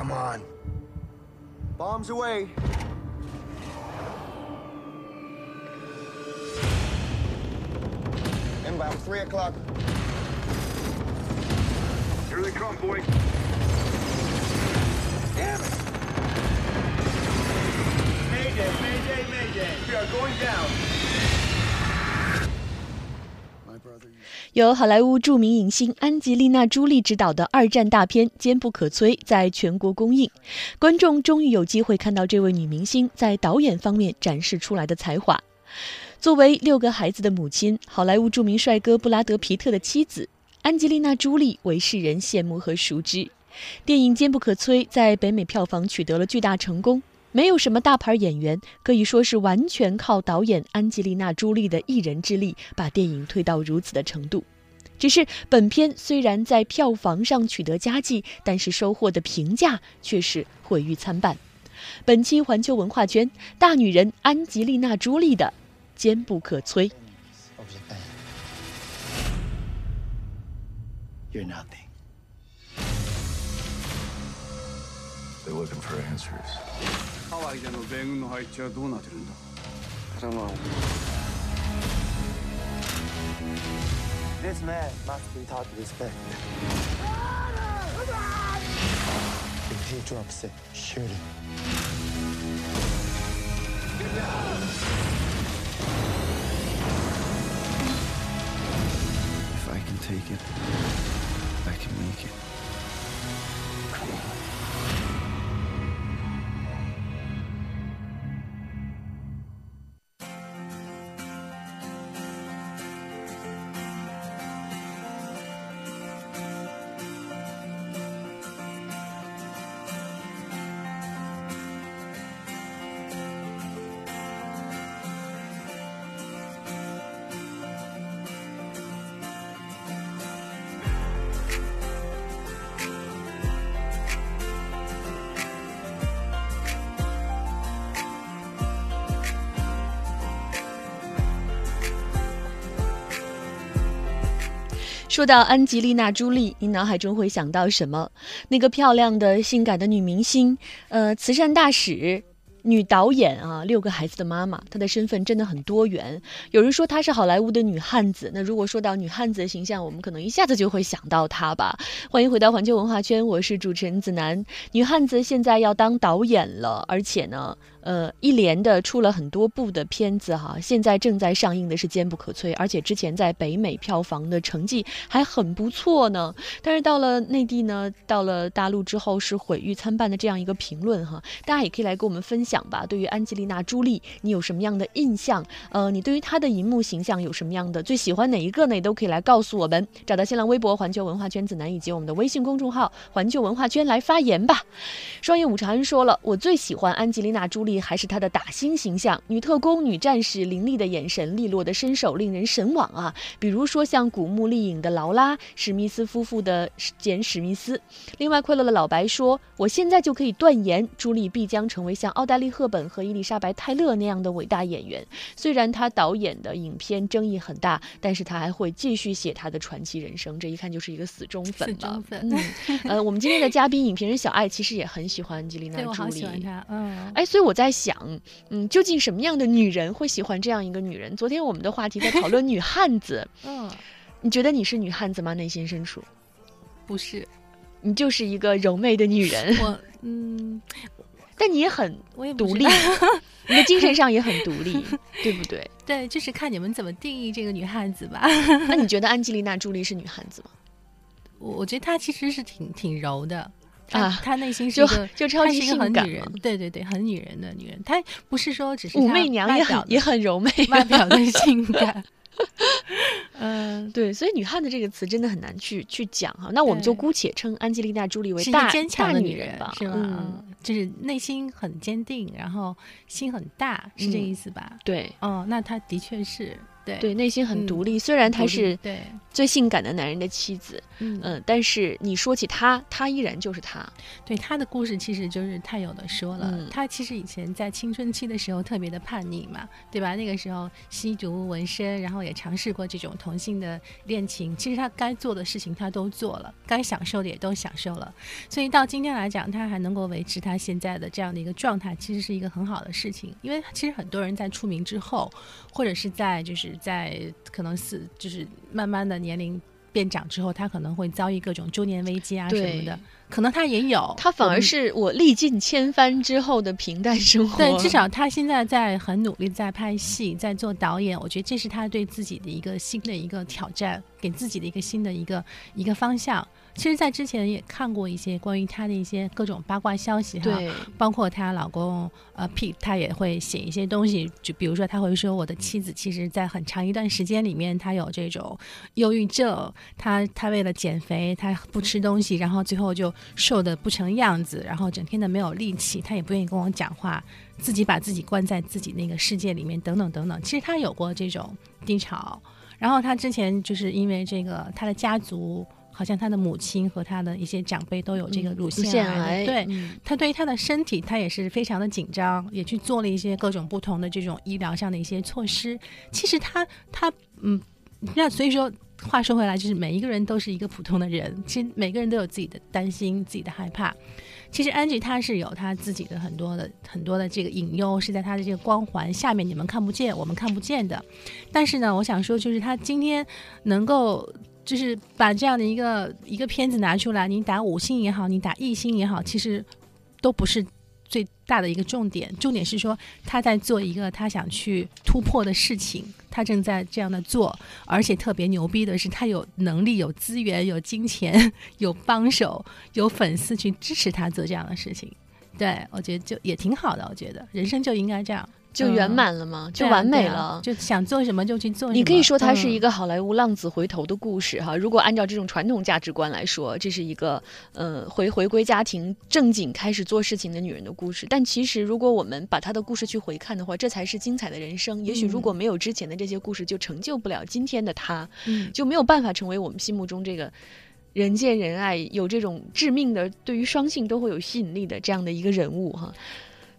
come on. Bombs away. Inbound, 3 o'clock. Here they come, boys. Damn it! Mayday, mayday, mayday. We are going down. 由好莱坞著名影星安吉丽娜·朱莉执导的二战大片《坚不可摧》在全国公映，观众终于有机会看到这位女明星在导演方面展示出来的才华。作为六个孩子的母亲，好莱坞著名帅哥布拉德·皮特的妻子，安吉丽娜·朱莉为世人羡慕和熟知。电影《坚不可摧》在北美票房取得了巨大成功。没有什么大牌演员，可以说是完全靠导演安吉丽娜·朱莉的一人之力把电影推到如此的程度。只是本片虽然在票房上取得佳绩，但是收获的评价却是毁誉参半。本期环球文化圈大女人安吉丽娜·朱莉的坚不可摧。You're nothing. They're looking for answers. ハワイでの米軍の配置はどうなってるんだ I don't know. This man must be taught respect. If he drops it, shoot him. If I can take it, I can make it. 说到安吉丽娜·朱莉，你脑海中会想到什么？那个漂亮的、性感的女明星，呃，慈善大使。女导演啊，六个孩子的妈妈，她的身份真的很多元。有人说她是好莱坞的女汉子，那如果说到女汉子的形象，我们可能一下子就会想到她吧。欢迎回到环球文化圈，我是主持人子楠。女汉子现在要当导演了，而且呢，呃，一连的出了很多部的片子哈。现在正在上映的是《坚不可摧》，而且之前在北美票房的成绩还很不错呢。但是到了内地呢，到了大陆之后是毁誉参半的这样一个评论哈。大家也可以来跟我们分享吧。对于安吉丽娜·朱莉，你有什么样的印象？呃，你对于她的荧幕形象有什么样的最喜欢哪一个呢？也都可以来告诉我们。找到新浪微博“环球文化圈子南”以及我们的微信公众号“环球文化圈”来发言吧。双叶武长安说了，我最喜欢安吉丽娜·朱莉还是她的打星形象，女特工、女战士，凌厉的眼神，利落的身手，令人神往啊。比如说像古墓丽影的劳拉，史密斯夫妇的简·史密斯。另外，快乐的老白说，我现在就可以断言，朱莉必将成为像奥黛丽·赫本和伊丽莎白·泰勒那样的伟大演员。虽然她导演的影片争议很大，但是她还会继续写她的传奇人生。这一看就是一个死忠粉死了忠。粉嗯，呃，我们今天的嘉宾影评人小爱其实也很喜欢吉丽娜朱莉。好喜欢她，嗯，哎，所以我在想，嗯，究竟什么样的女人会喜欢这样一个女人？昨天我们的话题在讨论女汉子，嗯，你觉得你是女汉子吗？内心深处，不是你就是一个柔媚的女人，我，嗯，但你也很我也独立，你的精神上也很独立，对不对？对，就是看你们怎么定义这个女汉子吧。那你觉得安吉丽娜·朱莉是女汉子吗？我我觉得她其实是挺挺柔的。她啊她内心是个，就超级性感很女人，对对对，很女人的女人。她不是说只是武媚娘也也很柔媚，外表的 性感。嗯，对，所以女汉子这个词真的很难去去讲哈。那我们就姑且称安吉丽娜·朱莉为大坚强大的女人吧，是吧？就是内心很坚定，然后心很大，是这嗯意思吧？对。哦，那她的确是对对，内心很嗯独立。虽然他是对，最性感的男人的妻子，嗯嗯，但是你说起他，他依然就是他。对他的故事其实就是太有的说了。嗯他其实以前在青春期的时候特别的叛逆嘛，对吧？那个时候吸毒、纹身，然后也尝试过这种同性的恋情。其实他该做的事情他都做了，该享受的也都享受了。所以到今天来讲，他还能够维持他现在的这样的一个状态，其实是一个很好的事情。因为其实很多人在出名之后，或者是在就是在可能是就是慢慢的年龄。变长之后，他可能会遭遇各种中年危机啊什么的，可能他也有，他反而是我历尽千帆之后的平淡生活。对，至少他现在在很努力在拍戏，在做导演，我觉得这是他对自己的一个新的一个挑战，给自己的一个新的一个一个方向。其实，在之前也看过一些关于她的一些各种八卦消息哈，包括她老公呃 Pete，他也会写一些东西，就比如说他会说我的妻子其实在很长一段时间里面，她有这种忧郁症，她她为了减肥，她不吃东西，然后最后就瘦的不成样子，然后整天的没有力气，她也不愿意跟我讲话，自己把自己关在自己那个世界里面，等等等等。其实她有过这种低潮，然后她之前就是因为这个，她的家族。好像他的母亲和他的一些长辈都有这个乳乳腺腺癌对，嗯他对于他的身体，他也是非常的紧张，也去做了一些各种不同的这种医疗上的一些措施。其实他他嗯，那所以说，话说回来，就是每一个人都是一个普通的人，其实每个人都有自己的担心、自己的害怕。其实安吉他是有他自己的很多的很多的这个隐忧，是在他的这个光环下面，你们看不见，我们看不见的。但是呢，我想说，就是他今天能够。就是把这样的一个一个片子拿出来，你打五星也好，你打一星也好，其实都不是最大的一个重点。重点是说他在做一个他想去突破的事情，他正在这样的做，而且特别牛逼的是，他有能力、有资源、有金钱、有帮手、有粉丝去支持他做这样的事情。对，我觉得就也挺好的。我觉得人生就应该这样，就圆满了吗，就完美了。就想做什么就去做什么。你可以说它是一嗯个好莱坞浪子回头的故事哈。如果按照这种传统价值观来说，这是一个呃回回归家庭、正经开始做事情的女人的故事。但其实，如果我们把她的故事去回看的话，这才是精彩的人生。也许如果没有之前的这些故事，就成就不了今天的她，嗯就没有办法成为我们心目中这个。人见人爱，有这种致命的，对于双性都会有吸引力的这样的一个人物哈。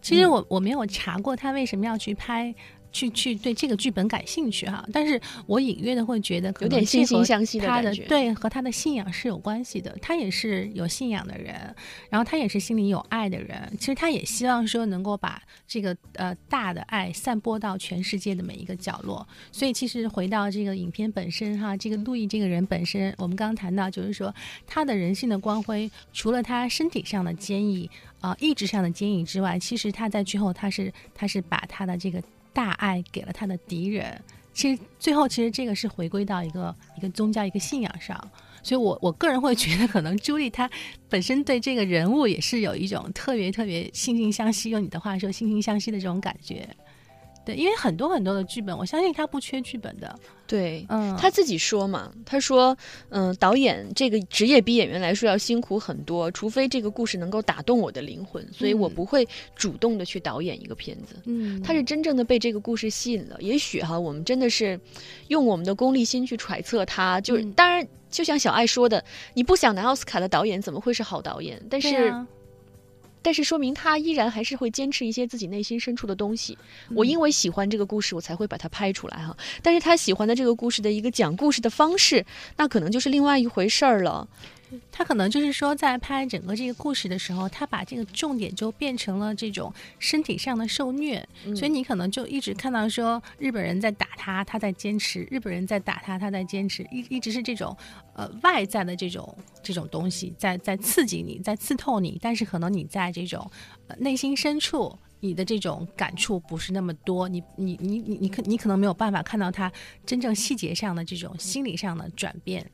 其实我我没有查过他为什么要去拍。去去对这个剧本感兴趣哈，但是我隐约的会觉得有点能这和惺惺相惜的他的对和他的信仰是有关系的。他也是有信仰的人，然后他也是心里有爱的人。其实他也希望说能够把这个呃大的爱散播到全世界的每一个角落。所以其实回到这个影片本身哈，这个路易这个人本身，我们刚刚谈到就是说他的人性的光辉，除了他身体上的坚毅啊、呃意志上的坚毅之外，其实他在最后他是他是把他的这个大爱给了他的敌人。其实最后，其实这个是回归到一个一个宗教、一个信仰上。所以我我个人会觉得，可能朱莉她本身对这个人物也是有一种特别特别惺惺相惜，用你的话说惺惺相惜的这种感觉。对，因为很多很多的剧本，我相信他不缺剧本的。对，嗯，他自己说嘛，他说，嗯、导演这个职业比演员来说要辛苦很多，除非这个故事能够打动我的灵魂，所以我嗯不会主动的去导演一个片子。嗯，他是真正的被这个故事吸引了。也许哈，我们真的是用我们的功利心去揣测他，就是、嗯当然，就像小爱说的，你不想拿奥斯卡的导演怎么会是好导演？但是。但是说明他依然还是会坚持一些自己内心深处的东西。我嗯因为喜欢这个故事，我才会把它拍出来哈。但是他喜欢的这个故事的一个讲故事的方式，那可能就是另外一回事儿了。他可能就是说，在拍整个这个故事的时候，他把这个重点就变成了这种身体上的受虐，嗯所以你可能就一直看到说日本人在打他，他在坚持；日本人在打他，他在坚持，一一直是这种呃外在的这种这种东西在在刺激你，在刺痛你，但是可能你在这种呃内心深处。你的这种感触不是那么多，你你你你你可你可能没有办法看到他真正细节上的这种心理上的转变，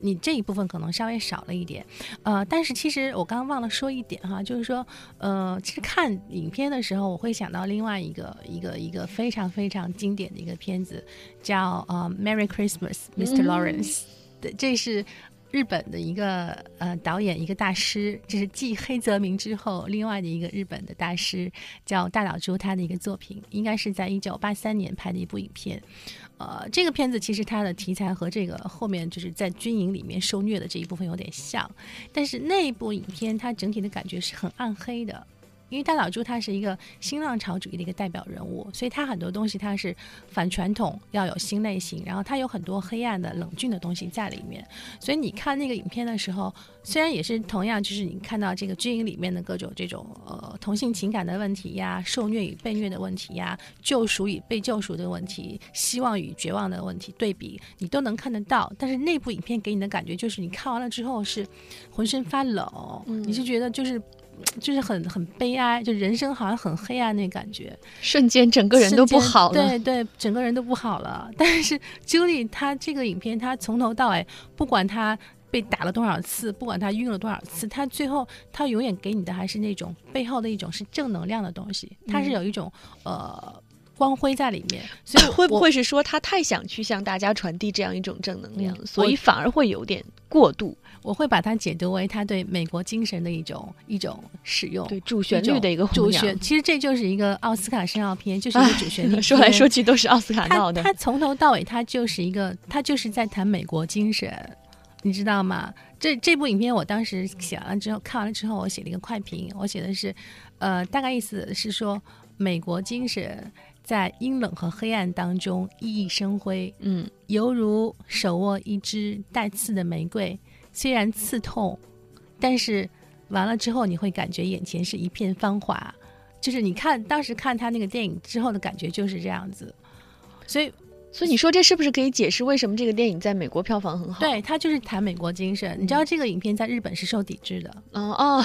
你这一部分可能稍微少了一点，呃，但是其实我刚刚忘了说一点哈，就是说，呃，其实看影片的时候，我会想到另外一个一个一个非常非常经典的一个片子，叫呃《Merry Christmas, Mr. 嗯 Lawrence》对，这是。日本的一个呃导演，一个大师，这是继黑泽明之后另外的一个日本的大师，叫大岛渚，他的一个作品，应该是在一九八三年拍的一部影片。呃，这个片子其实它的题材和这个后面就是在军营里面受虐的这一部分有点像，但是那部影片它整体的感觉是很暗黑的。因为大老朱他是一个新浪潮主义的一个代表人物，所以他很多东西他是反传统，要有新类型，然后他有很多黑暗的、冷峻的东西在里面。所以你看那个影片的时候，虽然也是同样，就是你看到这个军营里面的各种这种呃同性情感的问题呀、受虐与被虐的问题呀、救赎与被救赎的问题、希望与绝望的问题对比，你都能看得到。但是那部影片给你的感觉就是，你看完了之后是浑身发冷，你是觉得就是。就是很很悲哀，就人生好像很黑暗那感觉，瞬间整个人都不好了。对对，整个人都不好了。但是 Julie 她这个影片，她从头到尾，不管她被打了多少次，不管她晕了多少次，她最后她永远给你的还是那种背后的一种是正能量的东西，它是有一种呃光辉在里面。所以会不会是说他太想去向大家传递这样一种正能量，所以反而会有点过度？我会把它解读为他对美国精神的一种一种使用，对主旋律的一个主旋。其实这就是一个奥斯卡申奥片，就是一个主旋律。说来说去都是奥斯卡闹的。他从头到尾，他就是一个，他就是在谈美国精神，你知道吗？这这部影片我当时写完了之后，看完了之后，我写了一个快评，我写的是，呃，大概意思是说，美国精神在阴冷和黑暗当中熠熠生辉，嗯，犹如手握一支带刺的玫瑰。虽然刺痛，但是完了之后你会感觉眼前是一片芳华，就是你看当时看他那个电影之后的感觉就是这样子，所以所以你说这是不是可以解释为什么这个电影在美国票房很好？对，它就是谈美国精神。你知道这个影片在日本是受抵制的，哦哦，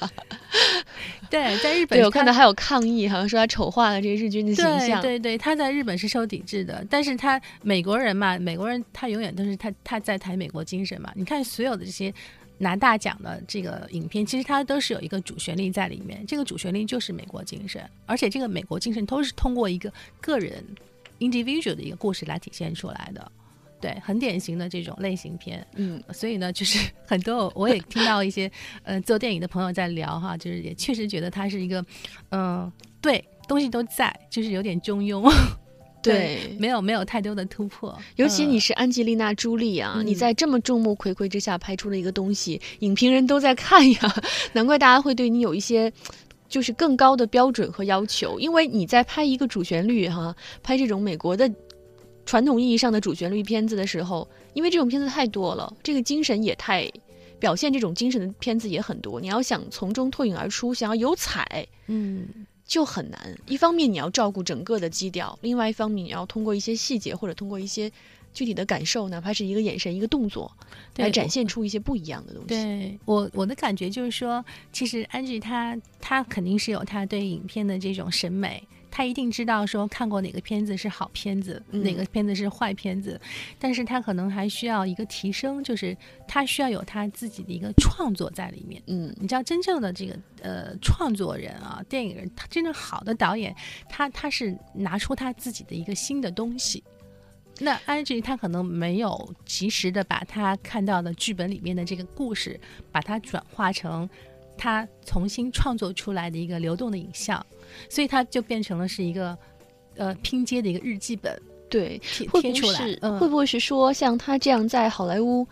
对，在日本有看到还有抗议，好像说他丑化了这个日军的形象。对对对，他在日本是受抵制的，但是他美国人嘛，美国人他永远都是他他在谈美国精神嘛。你看所有的这些拿大奖的这个影片，其实它都是有一个主旋律在里面，这个主旋律就是美国精神，而且这个美国精神都是通过一个个人 individual 的一个故事来体现出来的。对，很典型的这种类型片，嗯，所以呢，就是 很多我也听到一些呃做电影的朋友在聊哈，就是也确实觉得它是一个，嗯，对，东西都在，就是有点中庸，对，没有没有太多的突破。尤其你是安吉丽娜·朱莉啊，你在这么众目睽睽之下拍出了一个东西，影评人都在看呀，难怪大家会对你有一些就是更高的标准和要求，因为你在拍一个主旋律哈，拍这种美国的。传统意义上的主旋律片子的时候，因为这种片子太多了，这个精神也太表现这种精神的片子也很多。你要想从中脱颖而出，想要有彩，嗯，就很难。一方面你要照顾整个的基调，另外一方面你要通过一些细节或者通过一些具体的感受，哪怕是一个眼神、一个动作，来展现出一些不一样的东西。对我我的感觉就是说，其实安吉他他肯定是有他对影片的这种审美。他一定知道说看过哪个片子是好片子，哪个片子是坏片子，但是他可能还需要一个提升，就是他需要有他自己的一个创作在里面。嗯，你知道真正的这个呃创作人啊，电影人，他真正好的导演，他他是拿出他自己的一个新的东西。那安吉他可能没有及时的把他看到的剧本里面的这个故事，把它转化成他重新创作出来的一个流动的影像。所以它就变成了是一个，呃，拼接的一个日记本，对，贴贴出来，会不会是说像他这样在好莱坞，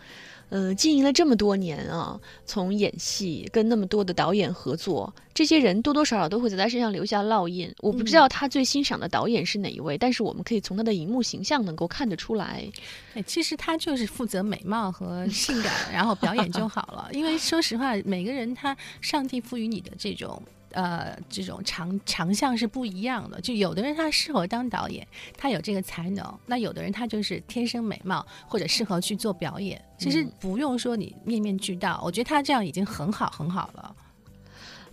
呃，经营了这么多年啊，从演戏跟那么多的导演合作，这些人多多少少都会在他身上留下烙印。我不知道他最欣赏的导演是哪一位，但是我们可以从他的荧幕形象能够看得出来。哎，其实他就是负责美貌和 性感，然后表演就好了。因为说实话，每个人他上帝赋予你的这种。呃，这种长长项是不一样的。就有的人他适合当导演，他有这个才能；那有的人他就是天生美貌，或者适合去做表演。其实不用说你面面俱到，我觉得他这样已经很好很好了，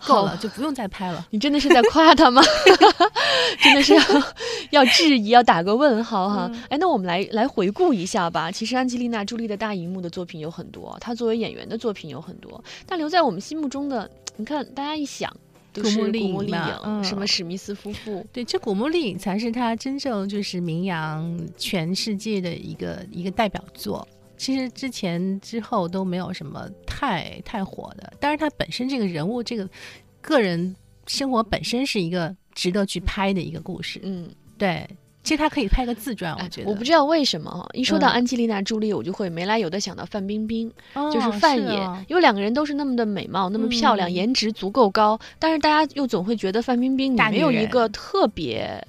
够了就不用再拍了。你真的是在夸他吗？真的是要要质疑，要打个问号哈。哎，那我们来来回顾一下吧。其实安吉丽娜·朱莉的大荧幕的作品有很多，她作为演员的作品有很多，但留在我们心目中的，你看大家一想。古墓丽影嗯，什么史密斯夫妇？对，这古墓丽影才是他真正就是名扬全世界的一个一个代表作。其实之前之后都没有什么太太火的，但是他本身这个人物，这个个人生活本身是一个值得去拍的一个故事。嗯，对。其实他可以拍个自传，我哎觉得。我不知道为什么哈，一说到嗯安吉丽娜·朱莉，我就会没来由的想到范冰冰，哦就是范爷，哦因为两个人都是那么的美貌，那么漂亮，嗯颜值足够高，但是大家又总会觉得范冰冰你没有一个特别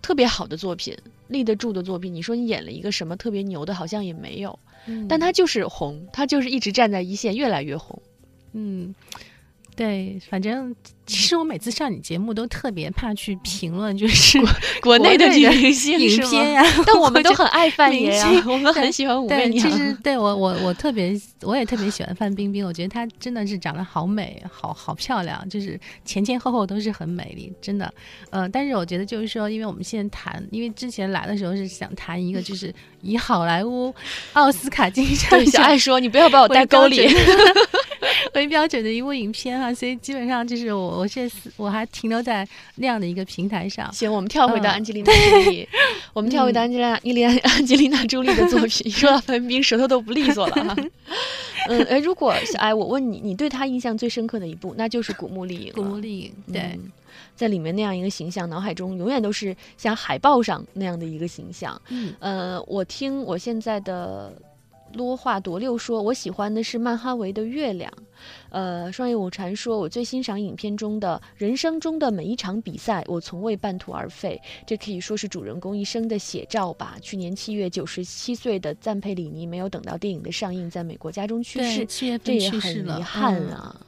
特别好的作品，立得住的作品。你说你演了一个什么特别牛的，好像也没有，嗯但她就是红，她就是一直站在一线，越来越红。嗯，对，反正其实我每次上你节目都特别怕去评论，就是国内的女明星影片呀、但我们都很爱范爷呀、明星我们很喜欢武媚对，娘。其实对我我我特别我也特别喜欢范冰冰，我觉得她真的是长得好美，好好漂亮，就是前前后后都是很美丽，真的。呃，但是我觉得就是说，因为我们现在谈，因为之前来的时候是想谈一个，就是以好莱坞奥斯卡金像对小奖爱说：“你不要把我带沟里。为标准的一部影片啊，所以基本上就是我我这次我还停留在那样的一个平台上。行，我们跳回到嗯安吉丽娜·朱莉，我们跳回到安吉丽娜·伊丽安安吉丽娜·朱莉的作品。说到范冰冰，舌头都不利索了哈。嗯，哎，如果小爱，我问你，你对她印象最深刻的一部，那就是《古墓丽影》。古墓丽影，对，嗯在里面那样一个形象，脑海中永远都是像海报上那样的一个形象。嗯呃，我听我现在的啰话夺六说，我喜欢的是曼哈维的月亮。呃，双叶舞禅说，我最欣赏影片中的人生中的每一场比赛，我从未半途而废。这可以说是主人公一生的写照吧。去年七月，九十七岁的赞佩里尼没有等到电影的上映，在美国家中去，世，这也很遗憾嗯。啊。嗯，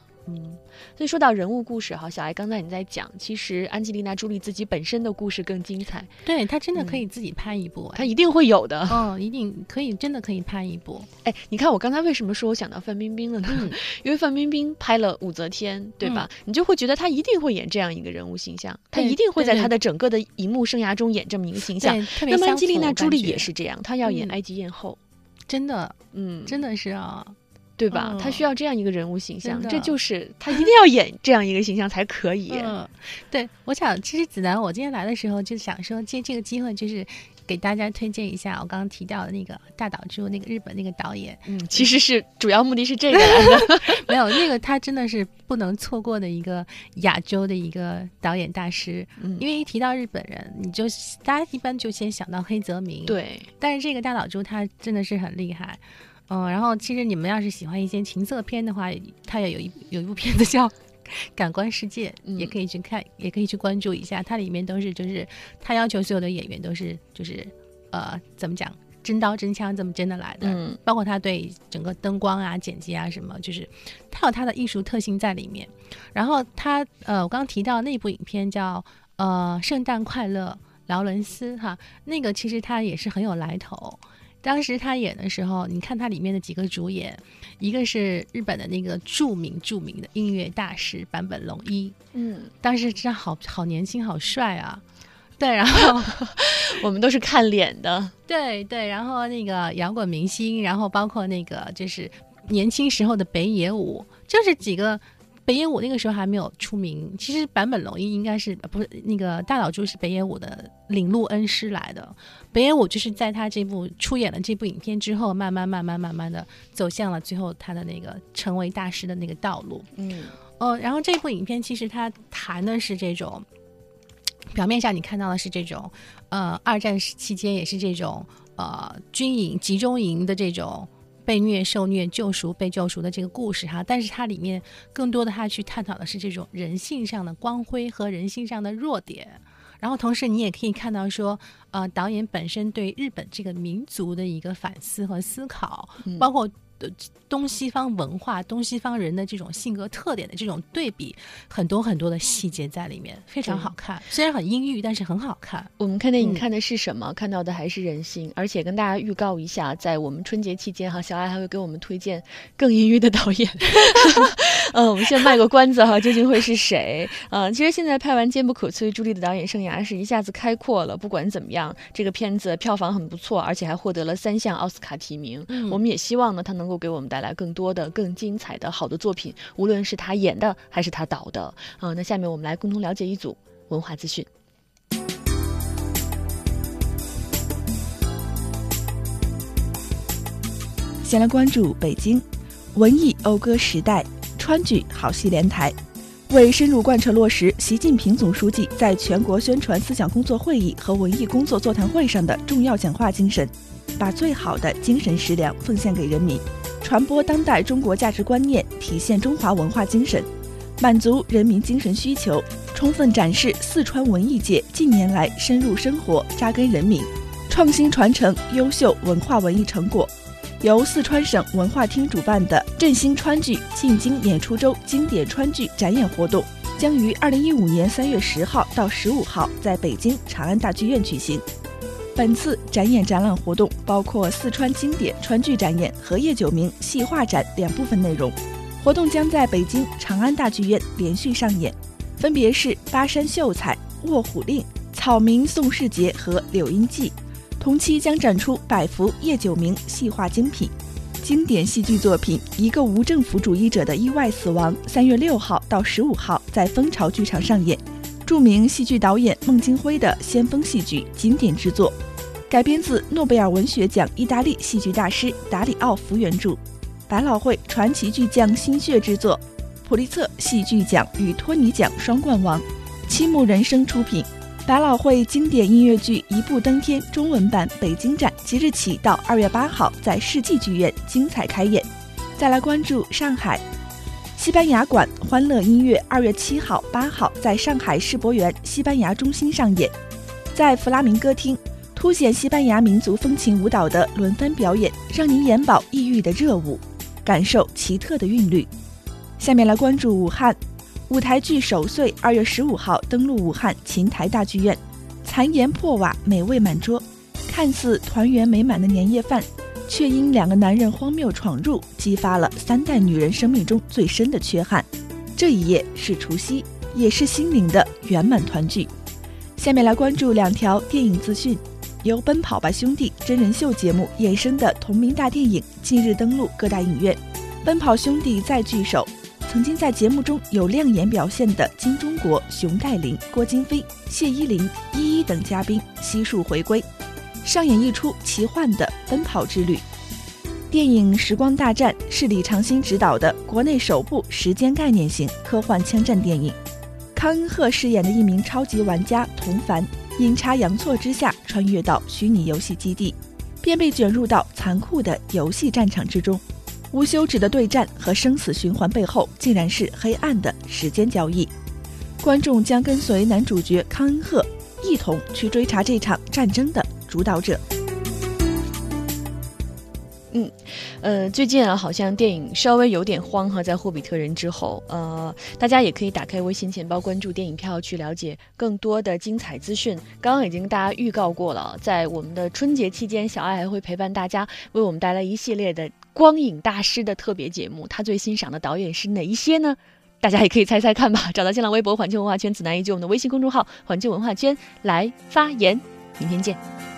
所以说到人物故事哈，小艾刚才你在讲，其实安吉丽娜·朱莉自己本身的故事更精彩，对她真的嗯可以自己拍一部、哎她一定会有的。哦，一定可以，真的可以拍一部。哎，你看我刚才为什么说我想到范冰冰了呢？嗯因为范冰冰拍了武则天，对吧？你就会觉得她一定会演这样一个人物形象，她一定会在她的整个的荧幕生涯中演这么一个形象。那么安吉丽娜·朱莉也是这样，她要演嗯埃及艳后，真的，嗯，真的是啊，对吧？嗯她需要这样一个人物形象，这就是他一定要演这样一个形象才可以。嗯，对，我想其实子楠，我今天来的时候就想说借这个机会，就是给大家推荐一下我刚刚提到的那个大岛渚，那个日本那个导演，嗯，其实是主要目的是这个来的。没有那个他真的是不能错过的一个亚洲的一个导演大师，嗯因为一提到日本人，你就大家一般就先想到黑泽明，，对，但是这个大岛渚他真的是很厉害。嗯，然后其实你们要是喜欢一些情色片的话，它也有一有一部片子叫《感官世界》，嗯也可以去看，也可以去关注一下。它里面都是就是他要求所有的演员都是就是呃怎么讲，真刀真枪这么真的来的，嗯包括他对整个灯光啊、剪辑啊什么，就是他有他的艺术特性在里面。然后他呃，我刚刚提到那部影片叫呃《圣诞快乐》，劳伦斯哈，那个其实他也是很有来头。当时他演的时候，你看他里面的几个主演，一个是日本的那个著名著名的音乐大师坂本龙一，嗯，当时真的好好年轻，好帅啊！对，然后 我们都是看脸的。对对，然后那个摇滚明星，然后包括那个就是年轻时候的北野武，就是几个北野武那个时候还没有出名。其实坂本龙一应该是不是那个大岛渚是北野武的领路恩师来的。北野武就是在他这部出演了这部影片之后，慢慢慢慢慢慢的走向了最后他的那个成为大师的那个道路。嗯呃，然后这部影片其实它谈的是这种，表面上你看到的是这种，呃，二战时期间也是这种呃军营集中营的这种被虐、受虐、救赎、被救赎的这个故事哈，但是它里面更多的它去探讨的是这种人性上的光辉和人性上的弱点。然后同时，你也可以看到说，呃，导演本身对日本这个民族的一个反思和思考，嗯包括呃东西方文化、东西方人的这种性格特点的这种对比，很多很多的细节在里面，非常好看。虽然很阴郁，但是很好看。我们看电影嗯看的是什么？看到的还是人性。而且跟大家预告一下，在我们春节期间哈，小爱还会给我们推荐更阴郁的导演。嗯，我们先卖个关子哈，究竟会是谁？嗯，其实现在拍完《坚不可摧》，朱莉的导演生涯是一下子开阔了。不管怎么样，这个片子票房很不错，而且还获得了三项奥斯卡提名。嗯我们也希望呢，他能够给我们带来更多的、更精彩的好的作品，无论是他演的还是他导的。嗯，那下面我们来共同了解一组文化资讯。先来关注北京文艺讴歌时代，川剧好戏连台。为深入贯彻落实习近平总书记在全国宣传思想工作会议和文艺工作座谈会上的重要讲话精神，把最好的精神食粮奉献给人民，传播当代中国价值观念，体现中华文化精神，满足人民精神需求，充分展示四川文艺界近年来深入生活、扎根人民、创新传承优秀文化文艺成果。由四川省文化厅主办的“振兴川剧进京演出周”经典川剧展演活动，将于二零一五年三月十号到十五号在北京长安大剧院举行。本次展演展览活动包括四川经典川剧展演和叶九明戏画展两部分内容。活动将在北京长安大剧院连续上演，分别是《巴山秀才》《卧虎令》《草民宋世杰》和《柳荫记》。同期将展出百幅叶九明戏画精品，经典戏剧作品《一个无政府主义者的意外死亡》三月六号到十五号在蜂巢剧场上演。著名戏剧导演孟京辉的先锋戏剧经典之作，改编自诺贝尔文学奖意大利戏剧大师达里奥福原著，百老汇传奇巨匠心血之作，普利策戏剧奖与托尼奖双冠王，七木人生出品。百老汇经典音乐剧《一步登天》中文版北京站即日起到二月八号在世纪剧院精彩开演。再来关注上海，西班牙馆欢乐音乐二月七号、八号在上海世博园西班牙中心上演，在弗拉明戈厅凸显西班牙民族风情舞蹈的轮番表演，让您眼饱异域的热舞，感受奇特的韵律。下面来关注武汉。舞台剧守岁二月十五号登陆武汉琴台大剧院，残垣破瓦，美味满桌，看似团圆美满的年夜饭，却因两个男人荒谬闯入，激发了三代女人生命中最深的缺憾。这一夜是除夕，也是心灵的圆满团聚。下面来关注两条电影资讯：由《奔跑吧兄弟》真人秀节目衍生的同名大电影近日登陆各大影院，《奔跑兄弟》再聚首。曾经在节目中有亮眼表现的金钟国、熊黛林、郭京飞、谢依霖、依依等嘉宾悉数回归，上演一出奇幻的奔跑之旅。电影《时光大战》是李长兴执导的国内首部时间概念型科幻枪战电影。康恩赫饰演的一名超级玩家童凡，阴差阳错之下穿越到虚拟游戏基地，便被卷入到残酷的游戏战场之中。无休止的对战和生死循环背后，竟然是黑暗的时间交易。观众将跟随男主角康恩赫，一同去追查这场战争的主导者。嗯，呃，最近啊，好像电影稍微有点慌哈，在《霍比特人》之后，呃，大家也可以打开微信钱包，关注电影票，去了解更多的精彩资讯。刚刚已经大家预告过了，在我们的春节期间，小爱还会陪伴大家，为我们带来一系列的光影大师的特别节目。他最欣赏的导演是哪一些呢？大家也可以猜猜看吧。找到新浪微博“环球文化圈”子南以及我们的微信公众号“环球文化圈”来发言。明天见。